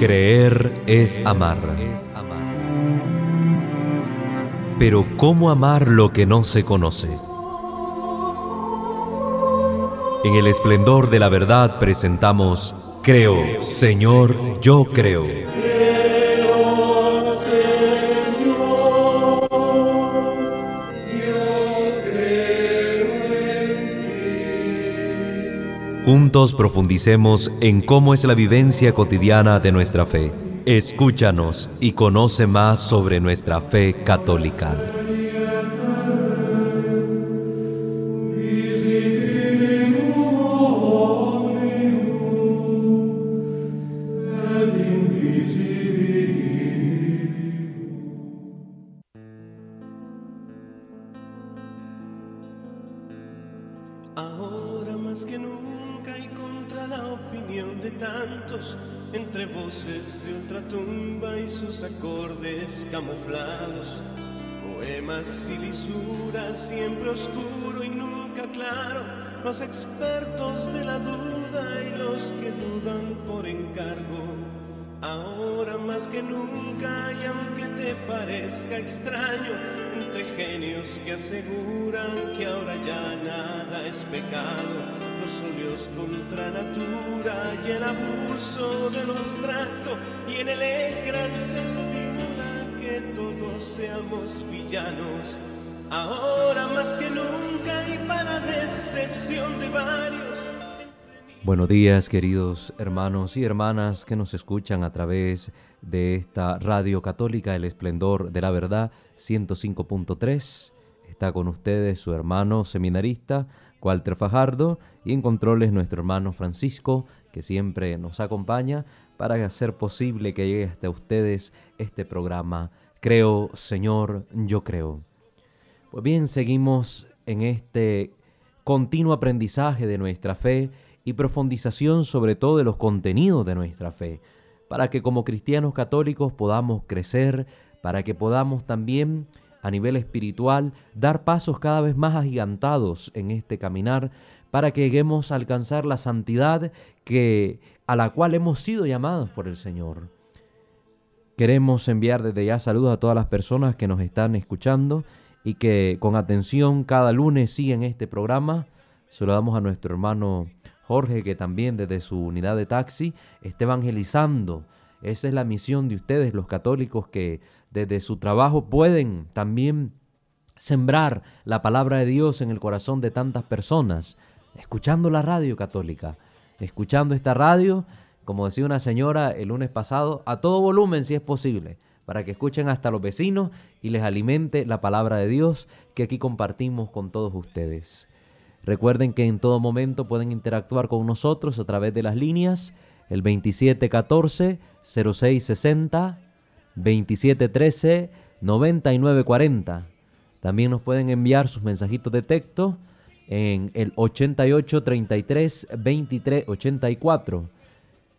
Creer es amar. Pero ¿cómo amar lo que no se conoce? En el esplendor de la verdad presentamos Creo, Señor, yo creo. Juntos profundicemos en cómo es la vivencia cotidiana de nuestra fe. Escúchanos y conoce más sobre nuestra fe católica. Expertos de la duda y los que dudan por encargo. Ahora más que nunca y aunque te parezca extraño, entre genios que aseguran que ahora ya nada es pecado, los óleos contra natura y el abuso de lo abstracto y en el ecran se estimula que todos seamos villanos. Ahora más que nunca y para decepción de varios, Buenos días queridos hermanos y hermanas que nos escuchan a través de esta radio católica El Esplendor de la Verdad 105.3. Está con ustedes su hermano seminarista Walter Fajardo y en controles nuestro hermano Francisco que siempre nos acompaña para hacer posible que llegue hasta ustedes este programa Creo Señor, yo creo. Pues bien, seguimos en este continuo aprendizaje de nuestra fe y profundización sobre todo de los contenidos de nuestra fe, para que como cristianos católicos podamos crecer, para que podamos también a nivel espiritual dar pasos cada vez más agigantados en este caminar, para que lleguemos a alcanzar la santidad que a la cual hemos sido llamados por el Señor. Queremos enviar desde ya saludos a todas las personas que nos están escuchando y que con atención cada lunes siguen este programa. Saludamos a nuestro hermano Jorge, que también desde su unidad de taxi está evangelizando. Esa es la misión de ustedes, los católicos, que desde su trabajo pueden también sembrar la palabra de Dios en el corazón de tantas personas, escuchando la radio católica, escuchando esta radio, como decía una señora el lunes pasado, a todo volumen si es posible, para que escuchen hasta los vecinos y les alimente la palabra de Dios que aquí compartimos con todos ustedes. Recuerden que en todo momento pueden interactuar con nosotros a través de las líneas el 2714-0660, 2713-9940. También nos pueden enviar sus mensajitos de texto en el 8833-2384.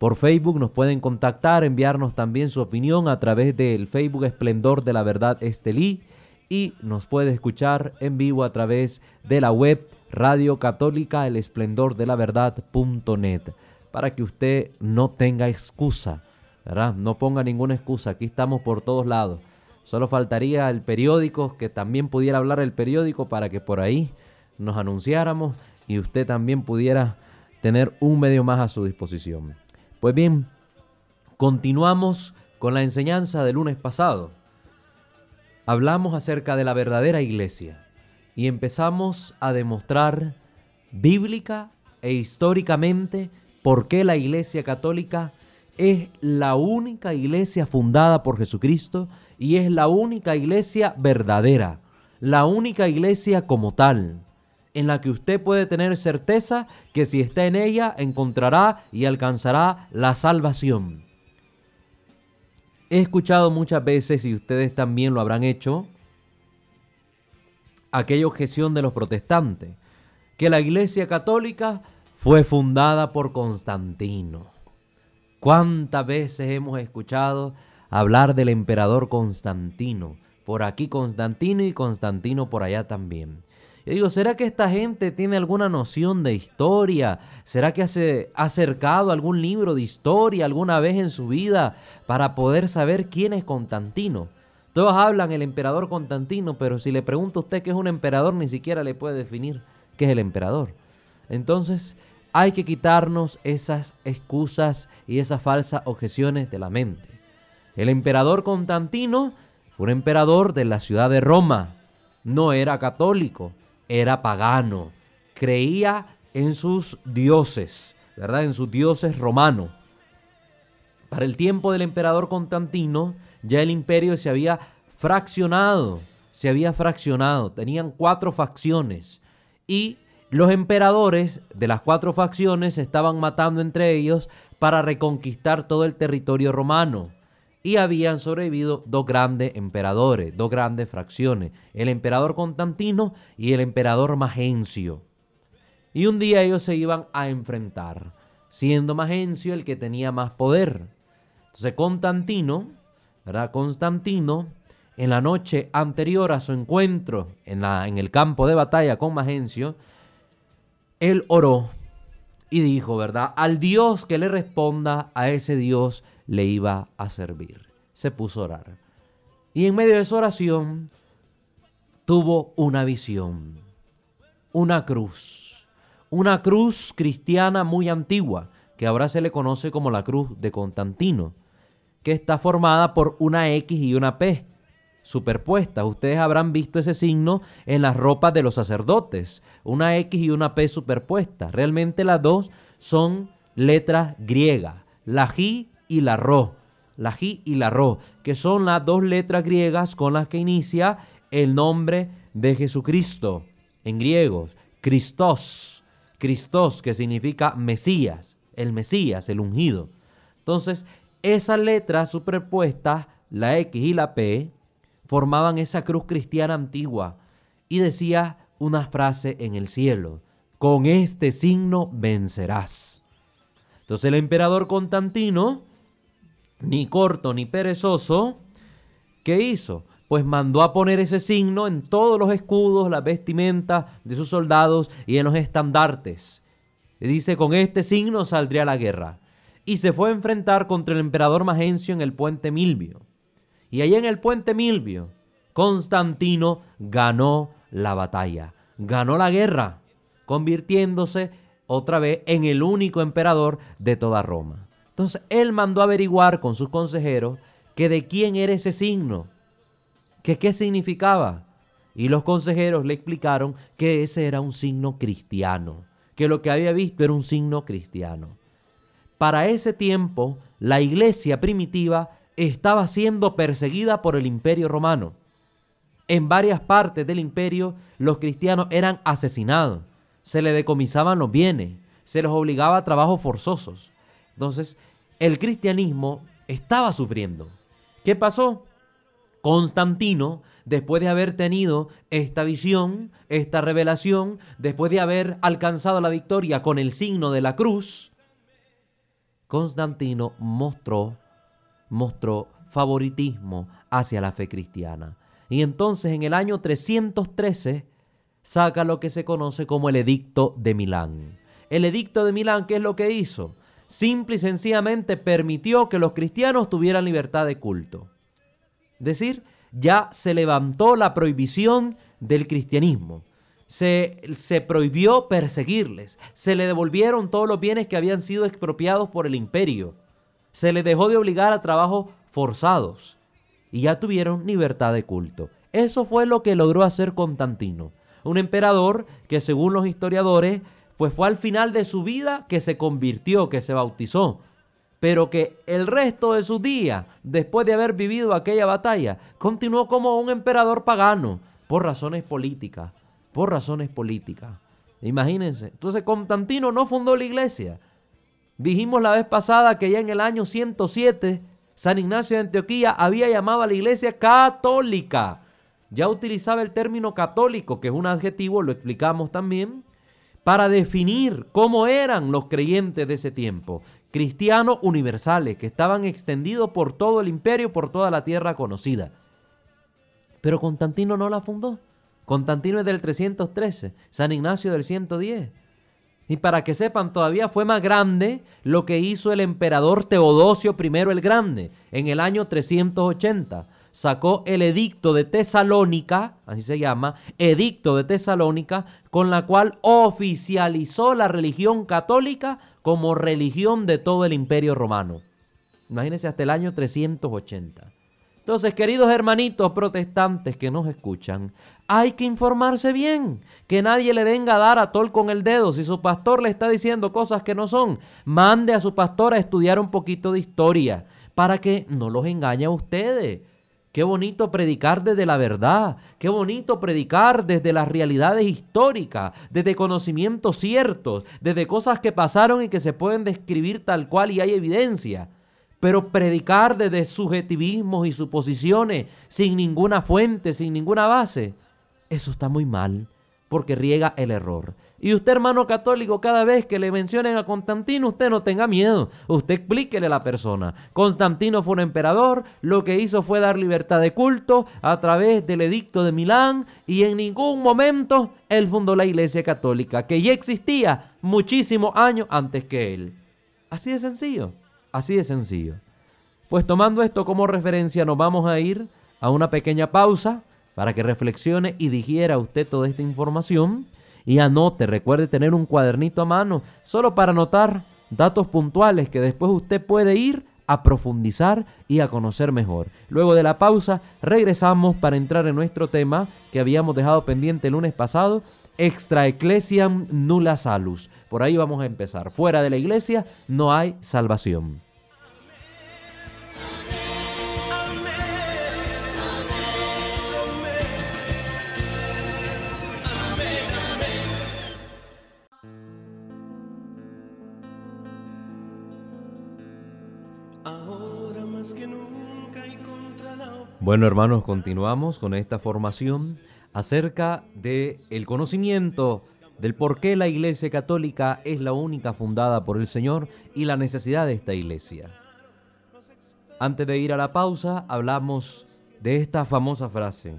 Por Facebook nos pueden contactar, enviarnos también su opinión a través del Facebook Esplendor de la Verdad Estelí y nos puede escuchar en vivo a través de la web Radio Católica El Esplendor de la Verdad.net para que usted no tenga excusa, ¿verdad? No ponga ninguna excusa, aquí estamos por todos lados. Solo faltaría el periódico, que también pudiera hablar el periódico para que por ahí nos anunciáramos y usted también pudiera tener un medio más a su disposición. Pues bien, continuamos con la enseñanza del lunes pasado. Hablamos acerca de la verdadera iglesia y empezamos a demostrar bíblica e históricamente por qué la iglesia católica es la única iglesia fundada por Jesucristo y es la única iglesia verdadera, la única iglesia como tal, en la que usted puede tener certeza que si está en ella encontrará y alcanzará la salvación. He escuchado muchas veces, y ustedes también lo habrán hecho, aquella objeción de los protestantes, que la Iglesia Católica fue fundada por Constantino. ¿Cuántas veces hemos escuchado hablar del emperador Constantino? Por aquí Constantino y Constantino por allá también. Yo digo, ¿será que esta gente tiene alguna noción de historia? ¿Será que ha acercado algún libro de historia alguna vez en su vida para poder saber quién es Constantino? Todos hablan el emperador Constantino, pero si le pregunto a usted qué es un emperador, ni siquiera le puede definir qué es el emperador. Entonces, hay que quitarnos esas excusas y esas falsas objeciones de la mente. El emperador Constantino fue un emperador de la ciudad de Roma. No era católico, era pagano. Creía en sus dioses, ¿verdad? En sus dioses romanos. Para el tiempo del emperador Constantino, ya el imperio se había fraccionado, se había fraccionado, tenían cuatro facciones y los emperadores de las cuatro facciones estaban matando entre ellos para reconquistar todo el territorio romano. Y habían sobrevivido dos grandes emperadores, dos grandes fracciones, el emperador Constantino y el emperador Magencio. Y un día ellos se iban a enfrentar, siendo Magencio el que tenía más poder. Entonces Constantino, ¿verdad? Constantino, en la noche anterior a su encuentro en, la, en el campo de batalla con Magencio, él oró y dijo, ¿verdad? Al Dios que le responda, a ese Dios le iba a servir. Se puso a orar. Y en medio de su oración tuvo una visión, una cruz, una cruz cristiana muy antigua, que ahora se le conoce como la cruz de Constantino, que está formada por una X y una P superpuestas. Ustedes habrán visto ese signo en las ropas de los sacerdotes, una X y una P superpuestas. Realmente las dos son letras griegas, la J y la Ro, la J y la Ro, que son las dos letras griegas con las que inicia el nombre de Jesucristo en griegos, Christos, Christos que significa Mesías, el Mesías, el ungido. Entonces, esas letras superpuestas, la X y la P, formaban esa cruz cristiana antigua y decía una frase en el cielo, con este signo vencerás. Entonces el emperador Constantino, ni corto ni perezoso, ¿qué hizo? Pues mandó a poner ese signo en todos los escudos, las vestimentas de sus soldados y en los estandartes. Y dice, con este signo saldría la guerra. Y se fue a enfrentar contra el emperador Magencio en el puente Milvio. Y ahí en el puente Milvio, Constantino ganó la batalla, ganó la guerra, convirtiéndose otra vez en el único emperador de toda Roma. Entonces él mandó averiguar con sus consejeros que de quién era ese signo, que qué significaba. Y los consejeros le explicaron que ese era un signo cristiano, que lo que había visto era un signo cristiano. Para ese tiempo, la iglesia primitiva estaba siendo perseguida por el imperio romano. En varias partes del imperio los cristianos eran asesinados, se les decomisaban los bienes, se les obligaba a trabajos forzosos. Entonces, el cristianismo estaba sufriendo. ¿Qué pasó? Constantino, después de haber tenido esta visión, esta revelación, después de haber alcanzado la victoria con el signo de la cruz, Constantino mostró mostró favoritismo hacia la fe cristiana. Y entonces en el año 313 saca lo que se conoce como el Edicto de Milán. El Edicto de Milán, ¿qué es lo que hizo? Simple y sencillamente permitió que los cristianos tuvieran libertad de culto. Es decir, ya se levantó la prohibición del cristianismo. Se, se, prohibió perseguirles. Se le devolvieron todos los bienes que habían sido expropiados por el imperio se les dejó de obligar a trabajos forzados y ya tuvieron libertad de culto. Eso fue lo que logró hacer Constantino, un emperador que según los historiadores, pues fue al final de su vida que se convirtió, que se bautizó, pero que el resto de su día, después de haber vivido aquella batalla, continuó como un emperador pagano, por razones políticas, por razones políticas. Imagínense, entonces Constantino no fundó la iglesia, Dijimos la vez pasada que ya en el año 107 San Ignacio de Antioquía había llamado a la iglesia católica. Ya utilizaba el término católico, que es un adjetivo, lo explicamos también, para definir cómo eran los creyentes de ese tiempo. Cristianos universales, que estaban extendidos por todo el imperio, por toda la tierra conocida. Pero Constantino no la fundó. Constantino es del 313, San Ignacio del 110. Y para que sepan, todavía fue más grande lo que hizo el emperador Teodosio I el Grande en el año 380. Sacó el edicto de Tesalónica, así se llama, edicto de Tesalónica, con la cual oficializó la religión católica como religión de todo el imperio romano. Imagínense hasta el año 380. Entonces, queridos hermanitos protestantes que nos escuchan, hay que informarse bien, que nadie le venga a dar a tol con el dedo. Si su pastor le está diciendo cosas que no son, mande a su pastor a estudiar un poquito de historia para que no los engañe a ustedes. Qué bonito predicar desde la verdad, qué bonito predicar desde las realidades históricas, desde conocimientos ciertos, desde cosas que pasaron y que se pueden describir tal cual y hay evidencia. Pero predicar desde subjetivismos y suposiciones, sin ninguna fuente, sin ninguna base, eso está muy mal, porque riega el error. Y usted, hermano católico, cada vez que le mencionen a Constantino, usted no tenga miedo. Usted explíquele a la persona. Constantino fue un emperador, lo que hizo fue dar libertad de culto a través del edicto de Milán y en ningún momento él fundó la iglesia católica, que ya existía muchísimos años antes que él. Así de sencillo. Así de sencillo. Pues tomando esto como referencia, nos vamos a ir a una pequeña pausa para que reflexione y digiera usted toda esta información y anote, recuerde tener un cuadernito a mano, solo para anotar datos puntuales que después usted puede ir a profundizar y a conocer mejor. Luego de la pausa, regresamos para entrar en nuestro tema que habíamos dejado pendiente el lunes pasado, extra ecclesiam nulla salus. Por ahí vamos a empezar. Fuera de la iglesia no hay salvación. Bueno, hermanos, continuamos con esta formación acerca de el conocimiento del por qué la Iglesia Católica es la única fundada por el Señor y la necesidad de esta iglesia. Antes de ir a la pausa, hablamos de esta famosa frase,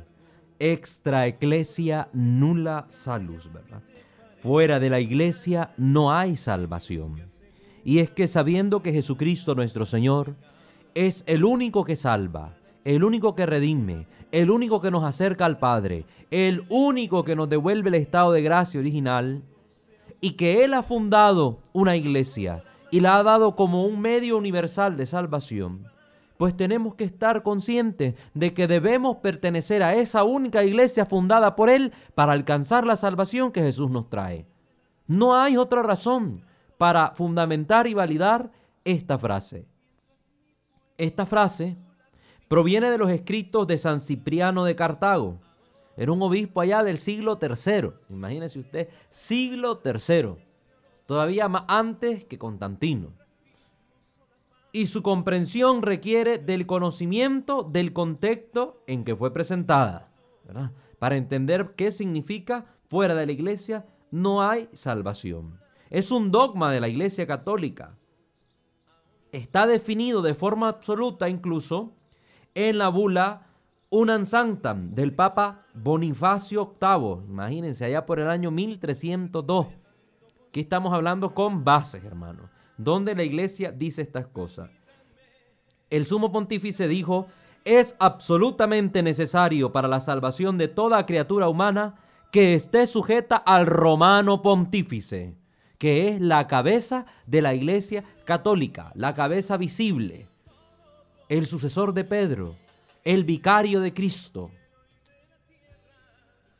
extra ecclesia nulla salus, ¿verdad? Fuera de la iglesia no hay salvación. Y es que sabiendo que Jesucristo nuestro Señor es el único que salva, el único que redime, el único que nos acerca al Padre, el único que nos devuelve el estado de gracia original, y que Él ha fundado una iglesia y la ha dado como un medio universal de salvación, pues tenemos que estar conscientes de que debemos pertenecer a esa única iglesia fundada por Él para alcanzar la salvación que Jesús nos trae. No hay otra razón para fundamentar y validar esta frase. Esta frase Proviene de los escritos de San Cipriano de Cartago. Era un obispo allá del siglo III. Imagínese usted, siglo III. Todavía más antes que Constantino. Y su comprensión requiere del conocimiento del contexto en que fue presentada. Para entender qué significa fuera de la iglesia no hay salvación. Es un dogma de la iglesia católica. Está definido de forma absoluta incluso en la bula Unan Sanctam del Papa Bonifacio VIII. Imagínense, allá por el año 1302. Aquí estamos hablando con bases, hermanos, donde la iglesia dice estas cosas. El sumo pontífice dijo, es absolutamente necesario para la salvación de toda criatura humana que esté sujeta al romano pontífice, que es la cabeza de la iglesia católica, la cabeza visible el sucesor de Pedro, el vicario de Cristo.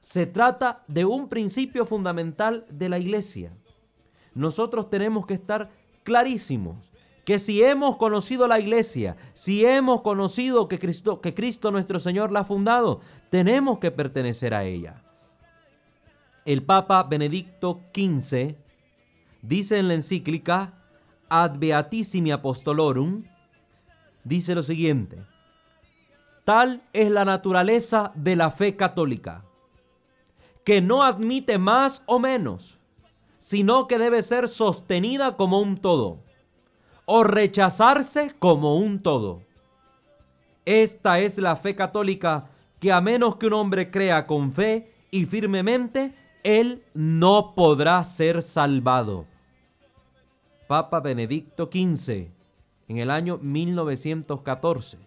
Se trata de un principio fundamental de la iglesia. Nosotros tenemos que estar clarísimos que si hemos conocido la iglesia, si hemos conocido que Cristo, que Cristo nuestro Señor la ha fundado, tenemos que pertenecer a ella. El Papa Benedicto XV dice en la encíclica Ad Beatissimi Apostolorum dice lo siguiente. Tal es la naturaleza de la fe católica, que no admite más o menos, sino que debe ser sostenida como un todo, o rechazarse como un todo. Esta es la fe católica que a menos que un hombre crea con fe y firmemente, él no podrá ser salvado. Papa Benedicto XV, en el año 1914.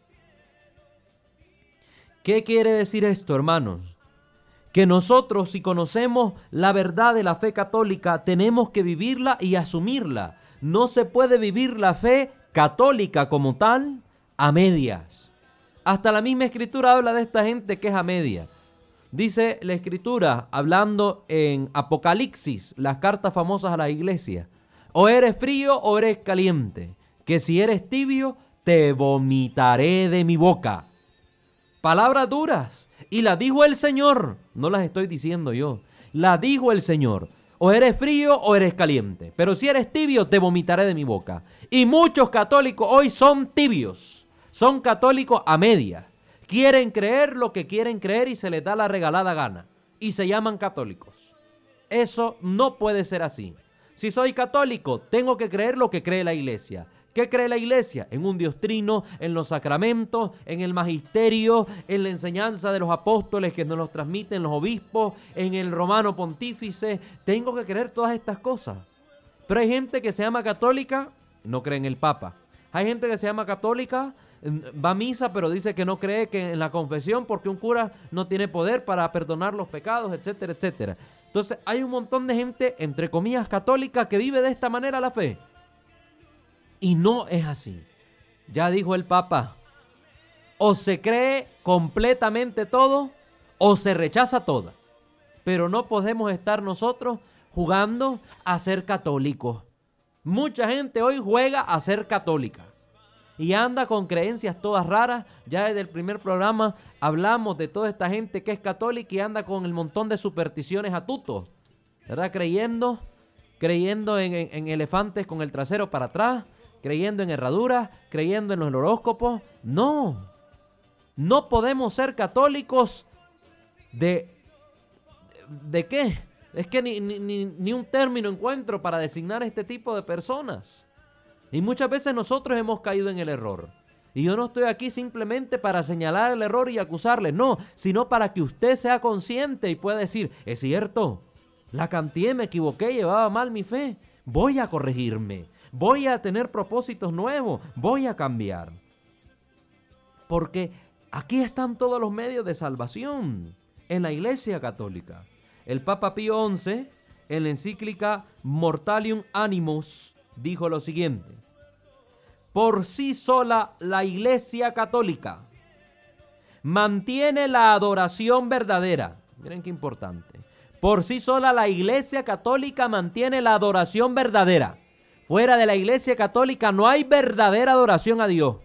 ¿Qué quiere decir esto, hermanos? Que nosotros, si conocemos la verdad de la fe católica, tenemos que vivirla y asumirla. No se puede vivir la fe católica como tal a medias. Hasta la misma escritura habla de esta gente que es a media. Dice la escritura, hablando en Apocalipsis, las cartas famosas a la iglesia, o eres frío o eres caliente, que si eres tibio, te vomitaré de mi boca. Palabras duras. Y las dijo el Señor, no las estoy diciendo yo, la dijo el Señor. O eres frío o eres caliente, pero si eres tibio, te vomitaré de mi boca. Y muchos católicos hoy son tibios, son católicos a media Quieren creer lo que quieren creer y se les da la regalada gana. Y se llaman católicos. Eso no puede ser así. Si soy católico, tengo que creer lo que cree la iglesia. ¿Qué cree la iglesia? En un Dios trino, en los sacramentos, en el magisterio, en la enseñanza de los apóstoles que nos los transmiten los obispos, en el romano pontífice. Tengo que creer todas estas cosas. Pero hay gente que se llama católica, no cree en el Papa. Hay gente que se llama católica, va a misa, pero dice que no cree que en la confesión porque un cura no tiene poder para perdonar los pecados, etcétera, etcétera. Entonces hay un montón de gente, entre comillas, católica que vive de esta manera la fe. Y no es así. Ya dijo el Papa, o se cree completamente todo o se rechaza toda. Pero no podemos estar nosotros jugando a ser católicos. Mucha gente hoy juega a ser católica y anda con creencias todas raras. Ya desde el primer programa hablamos de toda esta gente que es católica y anda con el montón de supersticiones a tutos, ¿verdad? Creyendo, creyendo en, elefantes con el trasero para atrás, creyendo en herraduras, creyendo en los horóscopos. No, no podemos ser católicos de... ¿De qué? Es que ni, ni, ni un término encuentro para designar este tipo de personas. Y muchas veces nosotros hemos caído en el error. Y yo no estoy aquí simplemente para señalar el error y acusarle, no, sino para que usted sea consciente y pueda decir, es cierto, la canté, me equivoqué, llevaba mal mi fe, voy a corregirme, voy a tener propósitos nuevos, voy a cambiar. Porque aquí están todos los medios de salvación en la Iglesia Católica. El Papa Pío XI, en la encíclica Mortalium Animus, dijo lo siguiente, por sí sola la Iglesia Católica mantiene la adoración verdadera. Miren qué importante. Por sí sola la Iglesia Católica mantiene la adoración verdadera. Fuera de la Iglesia Católica no hay verdadera adoración a Dios.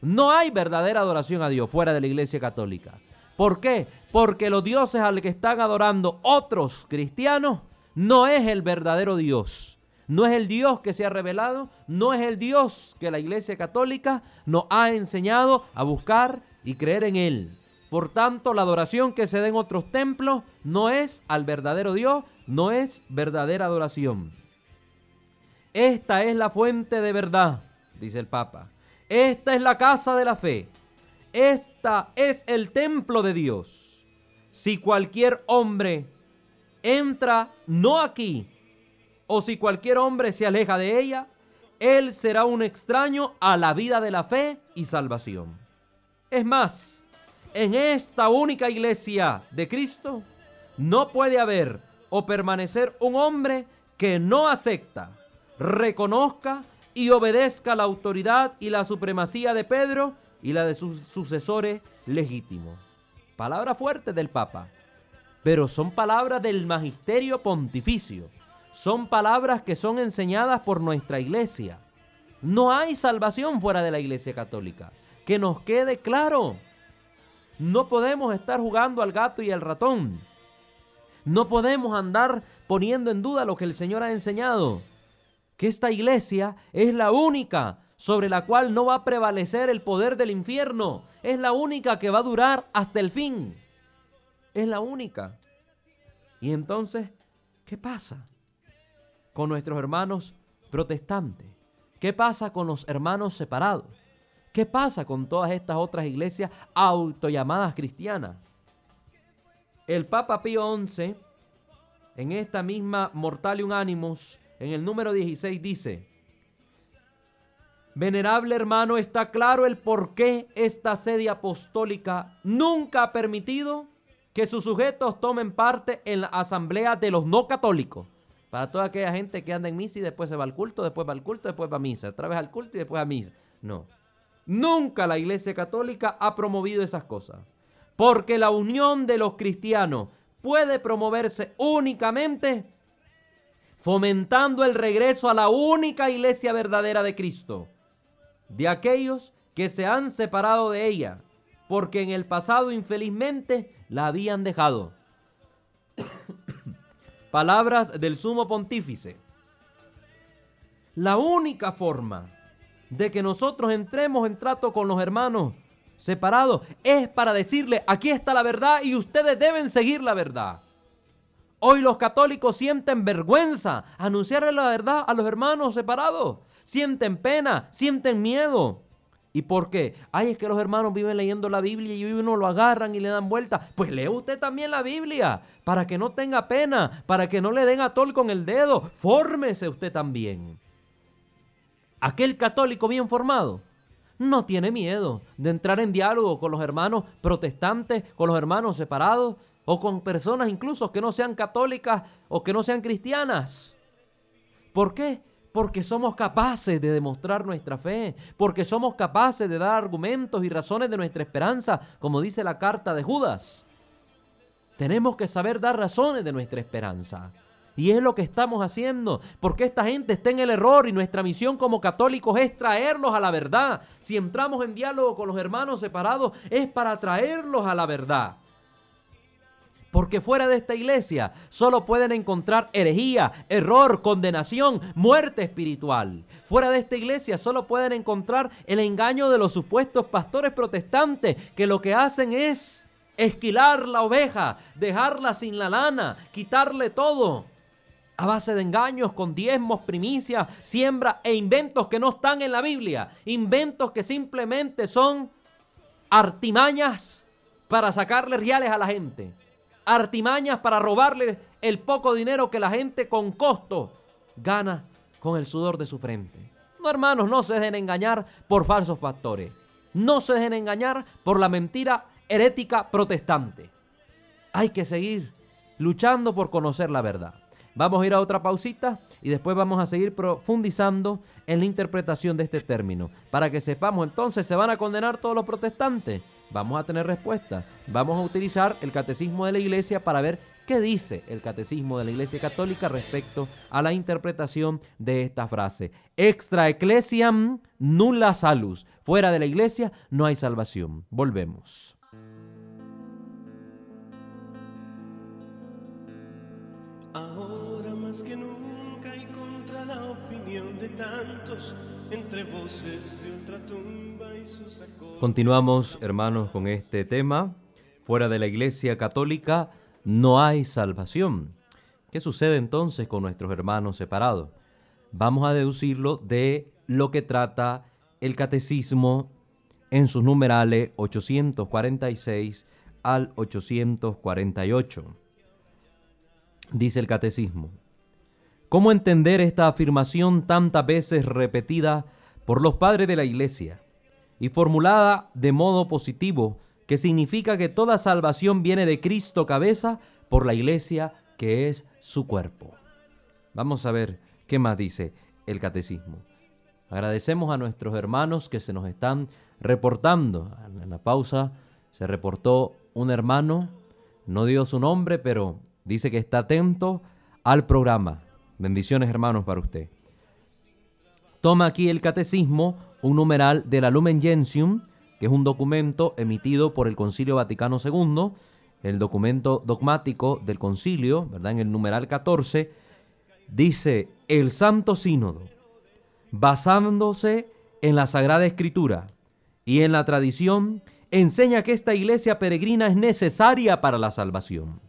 No hay verdadera adoración a Dios fuera de la Iglesia Católica. ¿Por qué? Porque los dioses al que están adorando otros cristianos no es el verdadero Dios. No es el Dios que se ha revelado, no es el Dios que la Iglesia Católica nos ha enseñado a buscar y creer en Él. Por tanto, la adoración que se da en otros templos no es al verdadero Dios, no es verdadera adoración. Esta es la fuente de verdad, dice el Papa. Esta es la casa de la fe. Esta es el templo de Dios. Si cualquier hombre entra no aquí, o si cualquier hombre se aleja de ella, él será un extraño a la vida de la fe y salvación. Es más, en esta única iglesia de Cristo no puede haber o permanecer un hombre que no acepta, reconozca y obedezca la autoridad y la supremacía de Pedro y la de sus sucesores legítimos. Palabra fuerte del Papa, pero son palabras del magisterio pontificio son palabras que son enseñadas por nuestra iglesia. No hay salvación fuera de la iglesia católica. Que nos quede claro. No podemos estar jugando al gato y al ratón. No podemos andar poniendo en duda lo que el Señor ha enseñado. Que esta iglesia es la única sobre la cual no va a prevalecer el poder del infierno. Es la única que va a durar hasta el fin. Es la única. Y entonces, ¿qué pasa? Con nuestros hermanos protestantes? ¿Qué pasa con los hermanos separados? ¿Qué pasa con todas estas otras iglesias autollamadas cristianas? el Papa Pío XI, en esta misma Mortalium Animus, en el número 16, dice, Venerable hermano, está claro el por qué esta sede apostólica nunca ha permitido que sus sujetos tomen parte en la asamblea de los no católicos. Para toda aquella gente que anda en misa y después se va al culto, después va al culto, después va a misa, otra vez al culto y después a misa. No. Nunca la Iglesia Católica ha promovido esas cosas. Porque la unión de los cristianos puede promoverse únicamente fomentando el regreso a la única iglesia verdadera de Cristo, de aquellos que se han separado de ella, porque en el pasado infelizmente la habían dejado. Palabras del sumo pontífice. La única forma de que nosotros entremos en trato con los hermanos separados es para decirle, aquí está la verdad y ustedes deben seguir la verdad. Hoy los católicos sienten vergüenza anunciarle la verdad a los hermanos separados. Sienten pena, sienten miedo. ¿Y por qué? Ay, es que los hermanos viven leyendo la Biblia y uno lo agarran y le dan vuelta. Pues lee usted también la Biblia para que no tenga pena, para que no le den a tol con el dedo. Fórmese usted también. Aquel católico bien formado no tiene miedo de entrar en diálogo con los hermanos protestantes, con los hermanos separados o con personas incluso que no sean católicas o que no sean cristianas. ¿Por qué? Porque somos capaces de demostrar nuestra fe, porque somos capaces de dar argumentos y razones de nuestra esperanza, como dice la carta de Judas. Tenemos que saber dar razones de nuestra esperanza. Y es lo que estamos haciendo, porque esta gente está en el error y nuestra misión como católicos es traerlos a la verdad. Si entramos en diálogo con los hermanos separados es para traerlos a la verdad. Porque fuera de esta iglesia solo pueden encontrar herejía, error, condenación, muerte espiritual. Fuera de esta iglesia solo pueden encontrar el engaño de los supuestos pastores protestantes que lo que hacen es esquilar la oveja, dejarla sin la lana, quitarle todo. A base de engaños, con diezmos, primicias, siembra e inventos que no están en la Biblia. Inventos que simplemente son artimañas para sacarle reales a la gente artimañas para robarle el poco dinero que la gente con costo gana con el sudor de su frente. No, hermanos, no se dejen engañar por falsos factores. No se dejen engañar por la mentira herética protestante. Hay que seguir luchando por conocer la verdad. Vamos a ir a otra pausita y después vamos a seguir profundizando en la interpretación de este término. Para que sepamos entonces, ¿se van a condenar todos los protestantes? Vamos a tener respuesta. Vamos a utilizar el catecismo de la iglesia para ver qué dice el catecismo de la iglesia católica respecto a la interpretación de esta frase. Extra ecclesiam nulla salus. Fuera de la iglesia no hay salvación. Volvemos. Ahora más que nunca y contra la opinión de tantos entre voces y sus Continuamos, hermanos, con este tema. Fuera de la Iglesia Católica no hay salvación. ¿Qué sucede entonces con nuestros hermanos separados? Vamos a deducirlo de lo que trata el catecismo en sus numerales 846 al 848. Dice el catecismo, ¿Cómo entender esta afirmación tantas veces repetida por los padres de la Iglesia y formulada de modo positivo, que significa que toda salvación viene de Cristo cabeza por la Iglesia que es su cuerpo? Vamos a ver qué más dice el catecismo. Agradecemos a nuestros hermanos que se nos están reportando. En la pausa se reportó un hermano, no dio su nombre, pero dice que está atento al programa. Bendiciones hermanos para usted. Toma aquí el catecismo, un numeral de la Lumen Gentium, que es un documento emitido por el Concilio Vaticano II, el documento dogmático del concilio, ¿verdad? En el numeral 14, dice, el Santo Sínodo, basándose en la Sagrada Escritura y en la tradición, enseña que esta iglesia peregrina es necesaria para la salvación.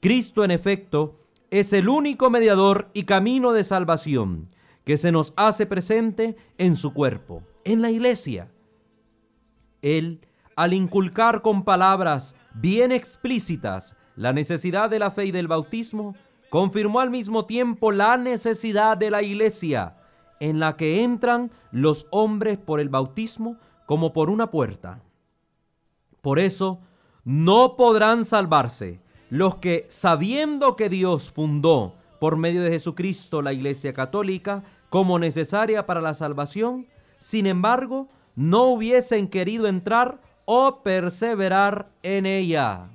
Cristo, en efecto, es el único mediador y camino de salvación que se nos hace presente en su cuerpo, en la iglesia. Él, al inculcar con palabras bien explícitas la necesidad de la fe y del bautismo confirmó al mismo tiempo la necesidad de la iglesia, en la que entran los hombres por el bautismo como por una puerta. Por eso, no podrán salvarse los que, sabiendo que Dios fundó por medio de Jesucristo la Iglesia Católica como necesaria para la salvación, sin embargo, no hubiesen querido entrar o perseverar en ella.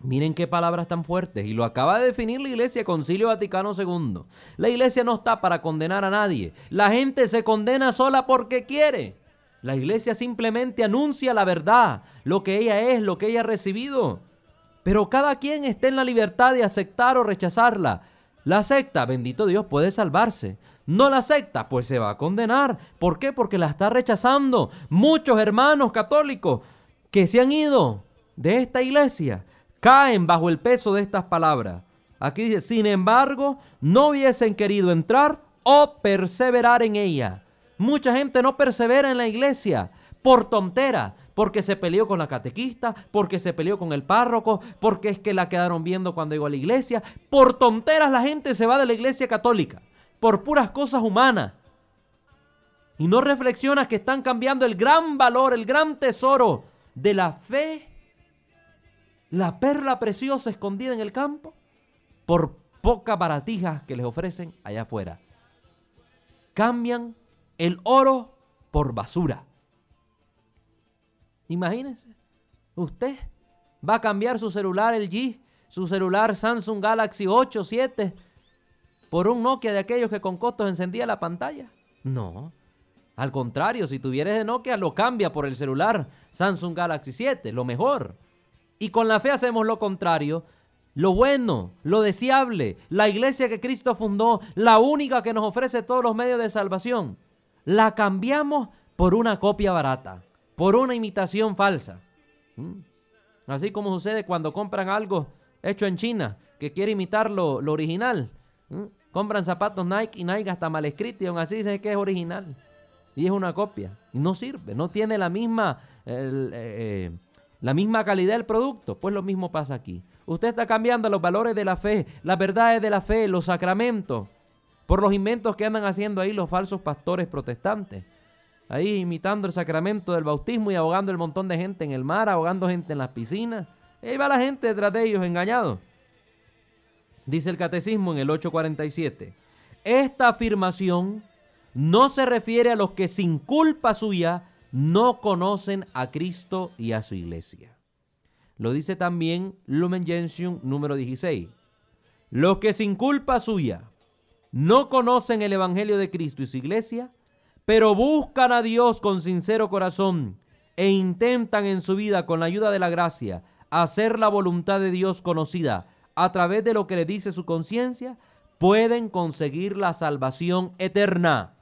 Miren qué palabras tan fuertes. Y lo acaba de definir la Iglesia Concilio Vaticano II. La Iglesia no está para condenar a nadie. La gente se condena sola porque quiere. La Iglesia simplemente anuncia la verdad, lo que ella es, lo que ella ha recibido. Pero cada quien está en la libertad de aceptar o rechazarla. La acepta, bendito Dios, puede salvarse. No la acepta, pues se va a condenar. ¿Por qué? Porque la está rechazando. Muchos hermanos católicos que se han ido de esta iglesia caen bajo el peso de estas palabras. Aquí dice, sin embargo, no hubiesen querido entrar o perseverar en ella. Mucha gente no persevera en la iglesia por tontera, porque se peleó con la catequista, porque se peleó con el párroco, porque es que la quedaron viendo cuando llegó a la iglesia. Por tonteras la gente se va de la iglesia católica, por puras cosas humanas. Y no reflexiona que están cambiando el gran valor, el gran tesoro de la fe la perla preciosa escondida en el campo por pocas baratijas que les ofrecen allá afuera. Cambian el oro por basura. Imagínense, usted va a cambiar su celular LG, su celular Samsung Galaxy 8, 7, por un Nokia de aquellos que con costos encendía la pantalla. No. Al contrario, si tuvieras de Nokia, lo cambia por el celular Samsung Galaxy 7, lo mejor. Y con la fe hacemos lo contrario. Lo bueno, lo deseable, la iglesia que Cristo fundó, la única que nos ofrece todos los medios de salvación, la cambiamos por una copia barata, por una imitación falsa. ¿Mm? Así como sucede cuando compran algo hecho en China, que quiere imitar lo, original. ¿Mm? Compran zapatos Nike y Nike hasta mal escrito y aún así dicen que es original. Y es una copia. Y no sirve, no tiene la misma... Eh, la misma calidad del producto, pues lo mismo pasa aquí. Usted está cambiando los valores de la fe, las verdades de la fe, los sacramentos, por los inventos que andan haciendo ahí los falsos pastores protestantes. Ahí imitando el sacramento del bautismo y ahogando el montón de gente en el mar, ahogando gente en las piscinas. Ahí va la gente detrás de ellos engañados. Dice el catecismo en el 847. Esta afirmación no se refiere a los que sin culpa suya no conocen a Cristo y a su iglesia. Lo dice también Lumen Gentium número 16. Los que sin culpa suya no conocen el Evangelio de Cristo y su iglesia, pero buscan a Dios con sincero corazón e intentan en su vida con la ayuda de la gracia hacer la voluntad de Dios conocida a través de lo que le dice su conciencia, pueden conseguir la salvación eterna.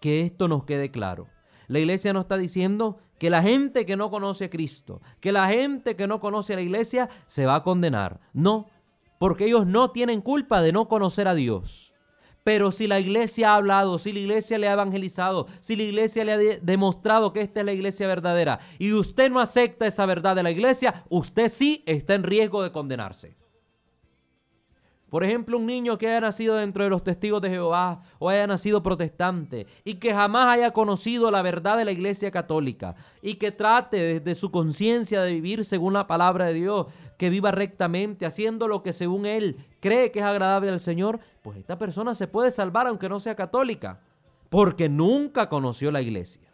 Que esto nos quede claro. La iglesia no está diciendo que la gente que no conoce a Cristo, que la gente que no conoce a la iglesia se va a condenar. No, porque ellos no tienen culpa de no conocer a Dios. Pero si la iglesia ha hablado, si la iglesia le ha evangelizado, si la iglesia le ha demostrado que esta es la iglesia verdadera y usted no acepta esa verdad de la iglesia, usted sí está en riesgo de condenarse. Por ejemplo, un niño que haya nacido dentro de los testigos de Jehová o haya nacido protestante y que jamás haya conocido la verdad de la iglesia católica y que trate desde su conciencia de vivir según la palabra de Dios, que viva rectamente, haciendo lo que según él cree que es agradable al Señor, pues esta persona se puede salvar aunque no sea católica, porque nunca conoció la iglesia.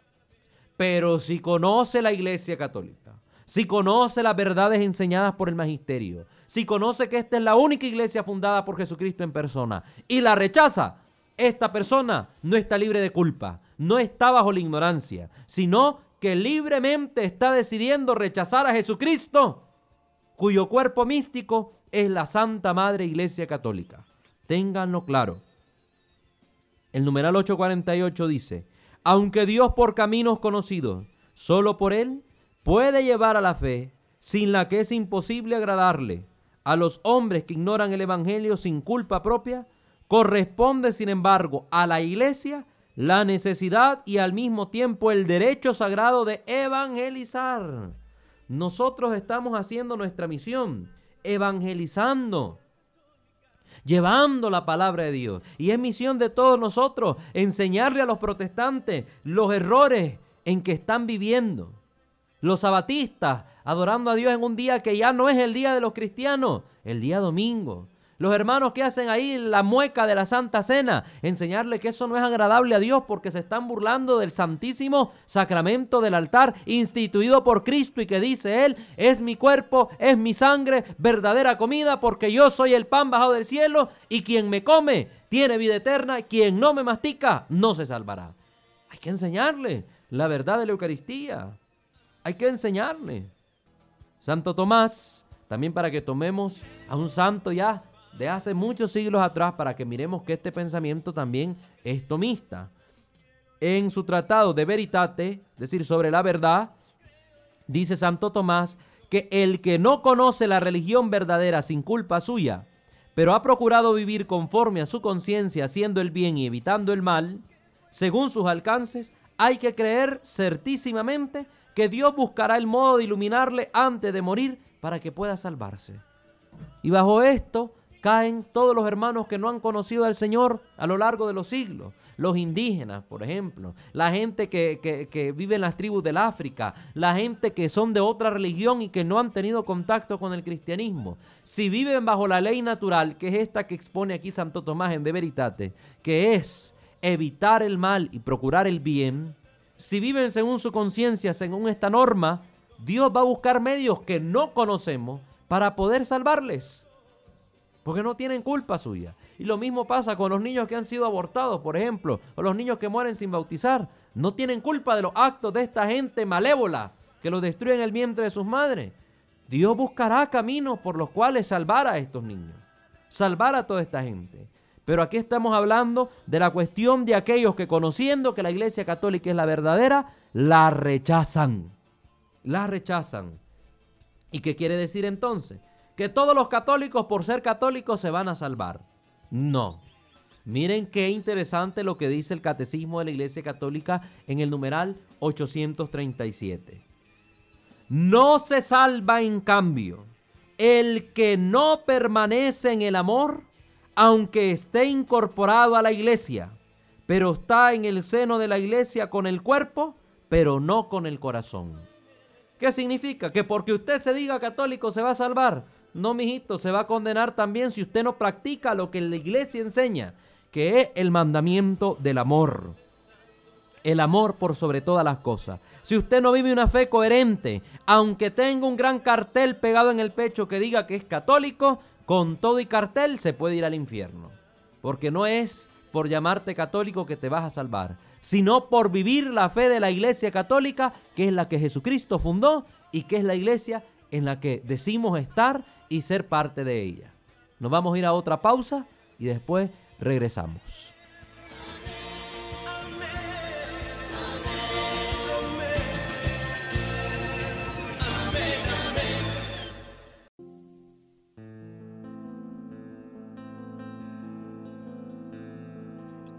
Pero si conoce la iglesia católica, si conoce las verdades enseñadas por el magisterio, si conoce que esta es la única iglesia fundada por Jesucristo en persona y la rechaza, esta persona no está libre de culpa, no está bajo la ignorancia, sino que libremente está decidiendo rechazar a Jesucristo, cuyo cuerpo místico es la Santa Madre Iglesia Católica. Ténganlo claro. El numeral 848 dice, aunque Dios por caminos conocidos, solo por Él, puede llevar a la fe, sin la que es imposible agradarle, a los hombres que ignoran el Evangelio sin culpa propia, corresponde sin embargo a la iglesia la necesidad y al mismo tiempo el derecho sagrado de evangelizar. Nosotros estamos haciendo nuestra misión, evangelizando, llevando la palabra de Dios. Y es misión de todos nosotros enseñarle a los protestantes los errores en que están viviendo. Los sabatistas adorando a Dios en un día que ya no es el día de los cristianos, el día domingo. Los hermanos que hacen ahí la mueca de la Santa Cena, enseñarle que eso no es agradable a Dios porque se están burlando del santísimo sacramento del altar instituido por Cristo y que dice Él, es mi cuerpo, es mi sangre, verdadera comida porque yo soy el pan bajado del cielo y quien me come tiene vida eterna, quien no me mastica no se salvará. Hay que enseñarle la verdad de la Eucaristía. Hay que enseñarle. Santo Tomás, también para que tomemos a un santo ya de hace muchos siglos atrás, para que miremos que este pensamiento también es tomista. En su tratado de Veritate, es decir, sobre la verdad, dice Santo Tomás que el que no conoce la religión verdadera sin culpa suya, pero ha procurado vivir conforme a su conciencia, haciendo el bien y evitando el mal, según sus alcances, hay que creer certísimamente que Dios buscará el modo de iluminarle antes de morir para que pueda salvarse. Y bajo esto caen todos los hermanos que no han conocido al Señor a lo largo de los siglos. Los indígenas, por ejemplo, la gente que, que, vive en las tribus del África, la gente que son de otra religión y que no han tenido contacto con el cristianismo. Si viven bajo la ley natural, que es esta que expone aquí Santo Tomás en De Veritate, que es evitar el mal y procurar el bien, si viven según su conciencia, según esta norma, Dios va a buscar medios que no conocemos para poder salvarles. Porque no tienen culpa suya. Y lo mismo pasa con los niños que han sido abortados, por ejemplo, o los niños que mueren sin bautizar. No tienen culpa de los actos de esta gente malévola que los destruyen el vientre de sus madres. Dios buscará caminos por los cuales salvar a estos niños, salvar a toda esta gente. Pero aquí estamos hablando de la cuestión de aquellos que conociendo que la Iglesia Católica es la verdadera, la rechazan. La rechazan. ¿Y qué quiere decir entonces? Que todos los católicos por ser católicos se van a salvar. No. Miren qué interesante lo que dice el Catecismo de la Iglesia Católica en el numeral 837. No se salva en cambio el que no permanece en el amor aunque esté incorporado a la iglesia, pero está en el seno de la iglesia con el cuerpo, pero no con el corazón. ¿Qué significa? Que porque usted se diga católico se va a salvar. No, mijito, se va a condenar también si usted no practica lo que la iglesia enseña, que es el mandamiento del amor. El amor por sobre todas las cosas. Si usted no vive una fe coherente, aunque tenga un gran cartel pegado en el pecho que diga que es católico, con todo y cartel se puede ir al infierno. Porque no es por llamarte católico que te vas a salvar, sino por vivir la fe de la iglesia católica, que es la que Jesucristo fundó y que es la iglesia en la que decimos estar y ser parte de ella. Nos vamos a ir a otra pausa y después regresamos.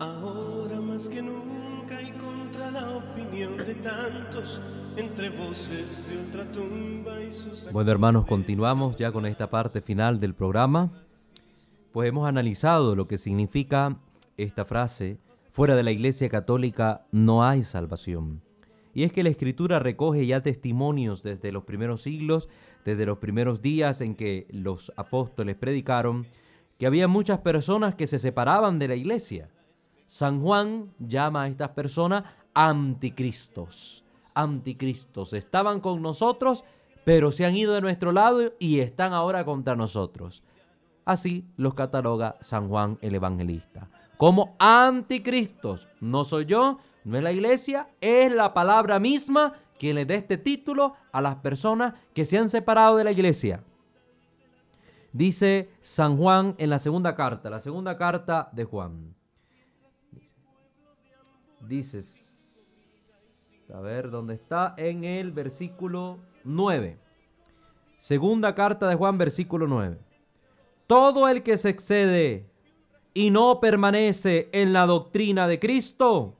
Ahora más que nunca y contra la opinión de tantos, entre voces de ultratumba y sus... Bueno hermanos, continuamos ya con esta parte final del programa. Pues hemos analizado lo que significa esta frase, fuera de la Iglesia Católica no hay salvación. Y es que la Escritura recoge ya testimonios desde los primeros siglos, desde los primeros días en que los apóstoles predicaron, que había muchas personas que se separaban de la Iglesia San Juan llama a estas personas anticristos. Anticristos. Estaban con nosotros, pero se han ido de nuestro lado y están ahora contra nosotros. Así los cataloga San Juan el Evangelista. Como anticristos. No soy yo, no es la iglesia, es la palabra misma quien le dé este título a las personas que se han separado de la iglesia. Dice San Juan en la segunda carta, la segunda carta de Juan dices, a ver, ¿dónde está? En el versículo 9. Segunda carta de Juan, versículo 9. Todo el que se excede y no permanece en la doctrina de Cristo,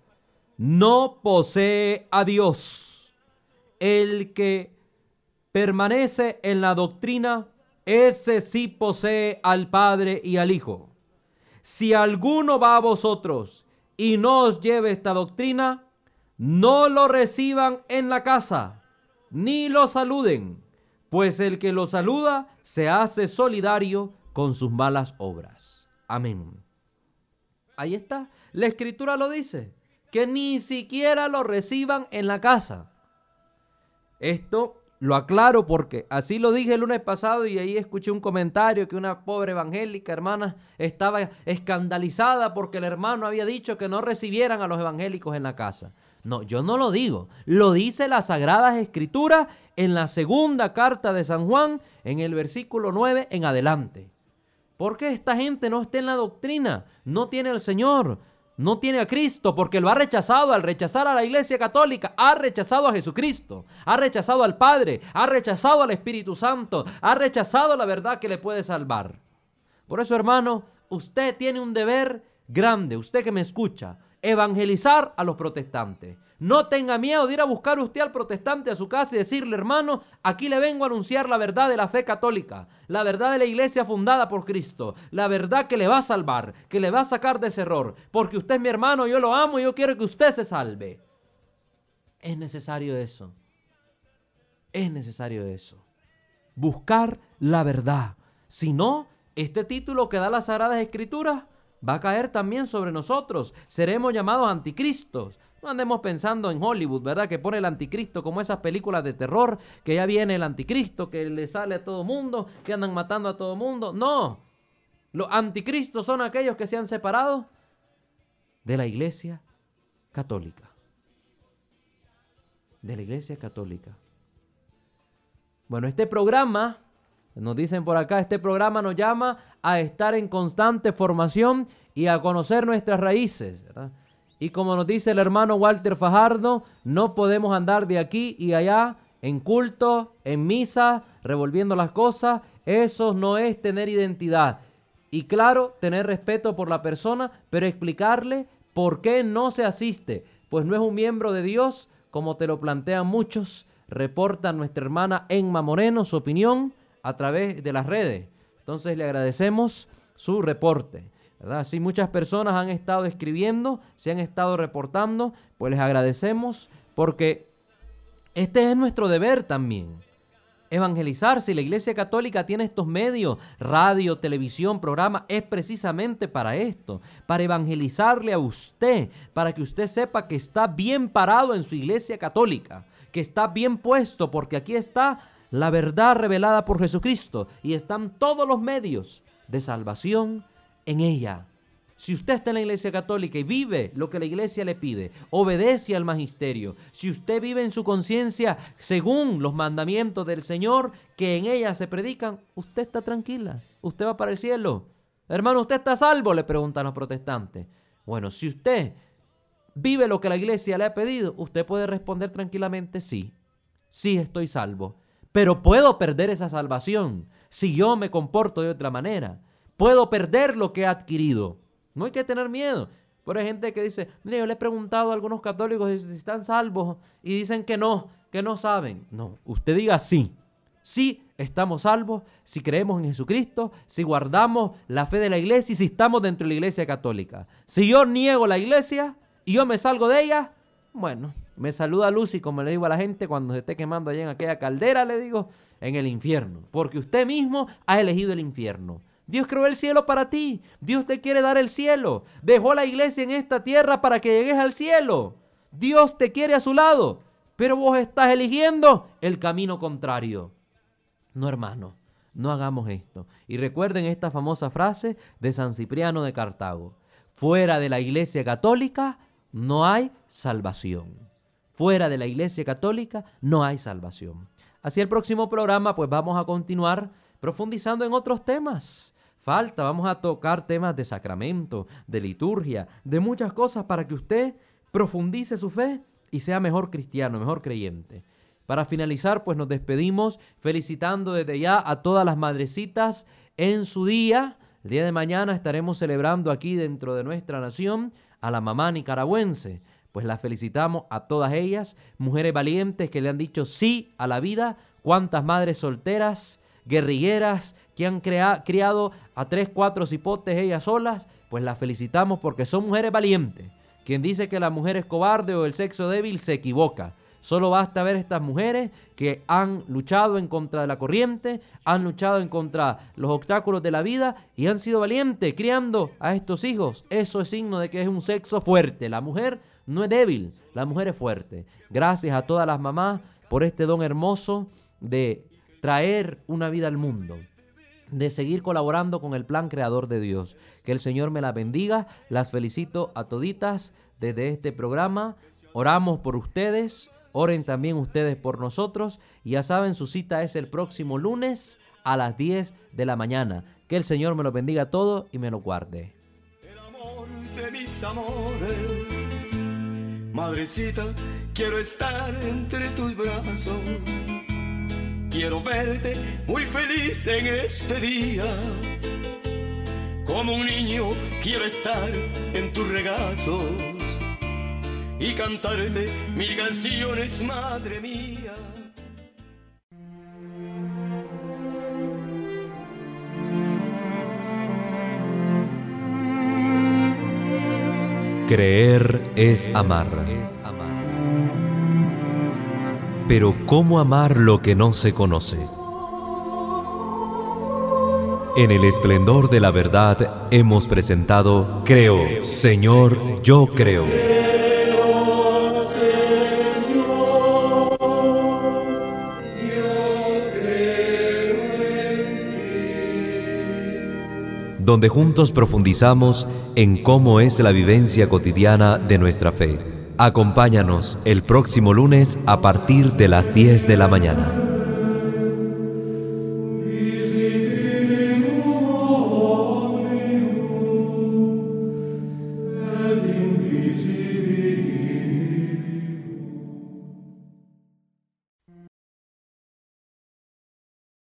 no posee a Dios. El que permanece en la doctrina, ese sí posee al Padre y al Hijo. Si alguno va a vosotros y no os lleve esta doctrina, no lo reciban en la casa, ni lo saluden, pues el que lo saluda se hace solidario con sus malas obras. Amén. Ahí está, la escritura lo dice, que ni siquiera lo reciban en la casa. Esto lo aclaro porque así lo dije el lunes pasado y ahí escuché un comentario que una pobre evangélica hermana estaba escandalizada porque el hermano había dicho que no recibieran a los evangélicos en la casa. No, yo no lo digo. Lo dice las Sagradas Escrituras en la segunda carta de San Juan, en el versículo 9 en adelante. ¿Por qué esta gente no está en la doctrina? No tiene al Señor, no tiene a Cristo porque lo ha rechazado. Al rechazar a la Iglesia Católica, ha rechazado a Jesucristo, ha rechazado al Padre, ha rechazado al Espíritu Santo, ha rechazado la verdad que le puede salvar. Por eso, hermano, usted tiene un deber grande, usted que me escucha, evangelizar a los protestantes. No tenga miedo de ir a buscar usted al protestante a su casa y decirle, hermano, aquí le vengo a anunciar la verdad de la fe católica, la verdad de la iglesia fundada por Cristo, la verdad que le va a salvar, que le va a sacar de ese error, porque usted es mi hermano, yo lo amo y yo quiero que usted se salve. Es necesario eso. Es necesario eso. Buscar la verdad. Si no, este título que da las Sagradas Escrituras va a caer también sobre nosotros. Seremos llamados anticristos. No andemos pensando en Hollywood, ¿verdad? Que pone el anticristo como esas películas de terror, que ya viene el anticristo, que le sale a todo mundo, que andan matando a todo mundo. No. Los anticristos son aquellos que se han separado de la iglesia católica. De la iglesia católica. Bueno, este programa, nos dicen por acá, este programa nos llama a estar en constante formación y a conocer nuestras raíces. Y como nos dice el hermano Walter Fajardo, no podemos andar de aquí y allá en culto, en misa, revolviendo las cosas. Eso no es tener identidad. Y claro, tener respeto por la persona, pero explicarle por qué no se asiste. Pues no es un miembro de Dios, como te lo plantean muchos. Reporta nuestra hermana Enma Moreno su opinión a través de las redes. Entonces le agradecemos su reporte. Si muchas personas han estado escribiendo, se han estado reportando, pues les agradecemos porque este es nuestro deber también. Evangelizar, si la Iglesia Católica tiene estos medios, radio, televisión, programa, es precisamente para esto, para evangelizarle a usted, para que usted sepa que está bien parado en su Iglesia Católica, que está bien puesto, porque aquí está la verdad revelada por Jesucristo y están todos los medios de salvación, en ella. Si usted está en la iglesia católica y vive lo que la iglesia le pide, obedece al magisterio, si usted vive en su conciencia según los mandamientos del Señor que en ella se predican, usted está tranquila, usted va para el cielo. Hermano, ¿usted está salvo? Le preguntan los protestantes. Bueno, si usted vive lo que la iglesia le ha pedido, usted puede responder tranquilamente sí, sí estoy salvo. Pero puedo perder esa salvación si yo me comporto de otra manera puedo perder lo que he adquirido. No hay que tener miedo. Pero hay gente que dice, mire, yo le he preguntado a algunos católicos si están salvos y dicen que no, que no saben. No, usted diga sí. Sí estamos salvos, si creemos en Jesucristo, si guardamos la fe de la iglesia y si estamos dentro de la iglesia católica. Si yo niego la iglesia y yo me salgo de ella, bueno, me saluda Lucy, como le digo a la gente cuando se esté quemando allá en aquella caldera, le digo, en el infierno. Porque usted mismo ha elegido el infierno. Dios creó el cielo para ti. Dios te quiere dar el cielo. Dejó la iglesia en esta tierra para que llegues al cielo. Dios te quiere a su lado. Pero vos estás eligiendo el camino contrario. No, hermano, no hagamos esto. Y recuerden esta famosa frase de San Cipriano de Cartago. Fuera de la iglesia católica no hay salvación. Fuera de la iglesia católica no hay salvación. Así el próximo programa pues vamos a continuar profundizando en otros temas falta. Vamos a tocar temas de sacramento, de liturgia, de muchas cosas para que usted profundice su fe y sea mejor cristiano, mejor creyente. Para finalizar, pues nos despedimos felicitando desde ya a todas las madrecitas en su día. El día de mañana estaremos celebrando aquí dentro de nuestra nación a la mamá nicaragüense. Pues las felicitamos a todas ellas, mujeres valientes que le han dicho sí a la vida cuántas madres solteras, guerrilleras, que han criado a tres, cuatro cipotes ellas solas, pues las felicitamos porque son mujeres valientes. Quien dice que la mujer es cobarde o el sexo débil se equivoca. Solo basta ver estas mujeres que han luchado en contra de la corriente, han luchado en contra los obstáculos de la vida y han sido valientes criando a estos hijos. Eso es signo de que es un sexo fuerte. La mujer no es débil, la mujer es fuerte. Gracias a todas las mamás por este don hermoso de traer una vida al mundo de seguir colaborando con el plan creador de Dios. Que el Señor me la bendiga. Las felicito a toditas desde este programa. Oramos por ustedes. Oren también ustedes por nosotros. Y ya saben, su cita es el próximo lunes a las 10 de la mañana. Que el Señor me lo bendiga todo y me lo guarde. El amor de mis amores. Madrecita, quiero estar entre tus brazos Quiero verte muy feliz en este día. Como un niño quiero estar en tus regazos y cantarte mil canciones, madre mía. Creer es amar. Pero ¿cómo amar lo que no se conoce? En el esplendor de la verdad hemos presentado Creo, Señor, yo creo. Donde juntos profundizamos en cómo es la vivencia cotidiana de nuestra fe. Acompáñanos el próximo lunes a partir de las 10 de la mañana.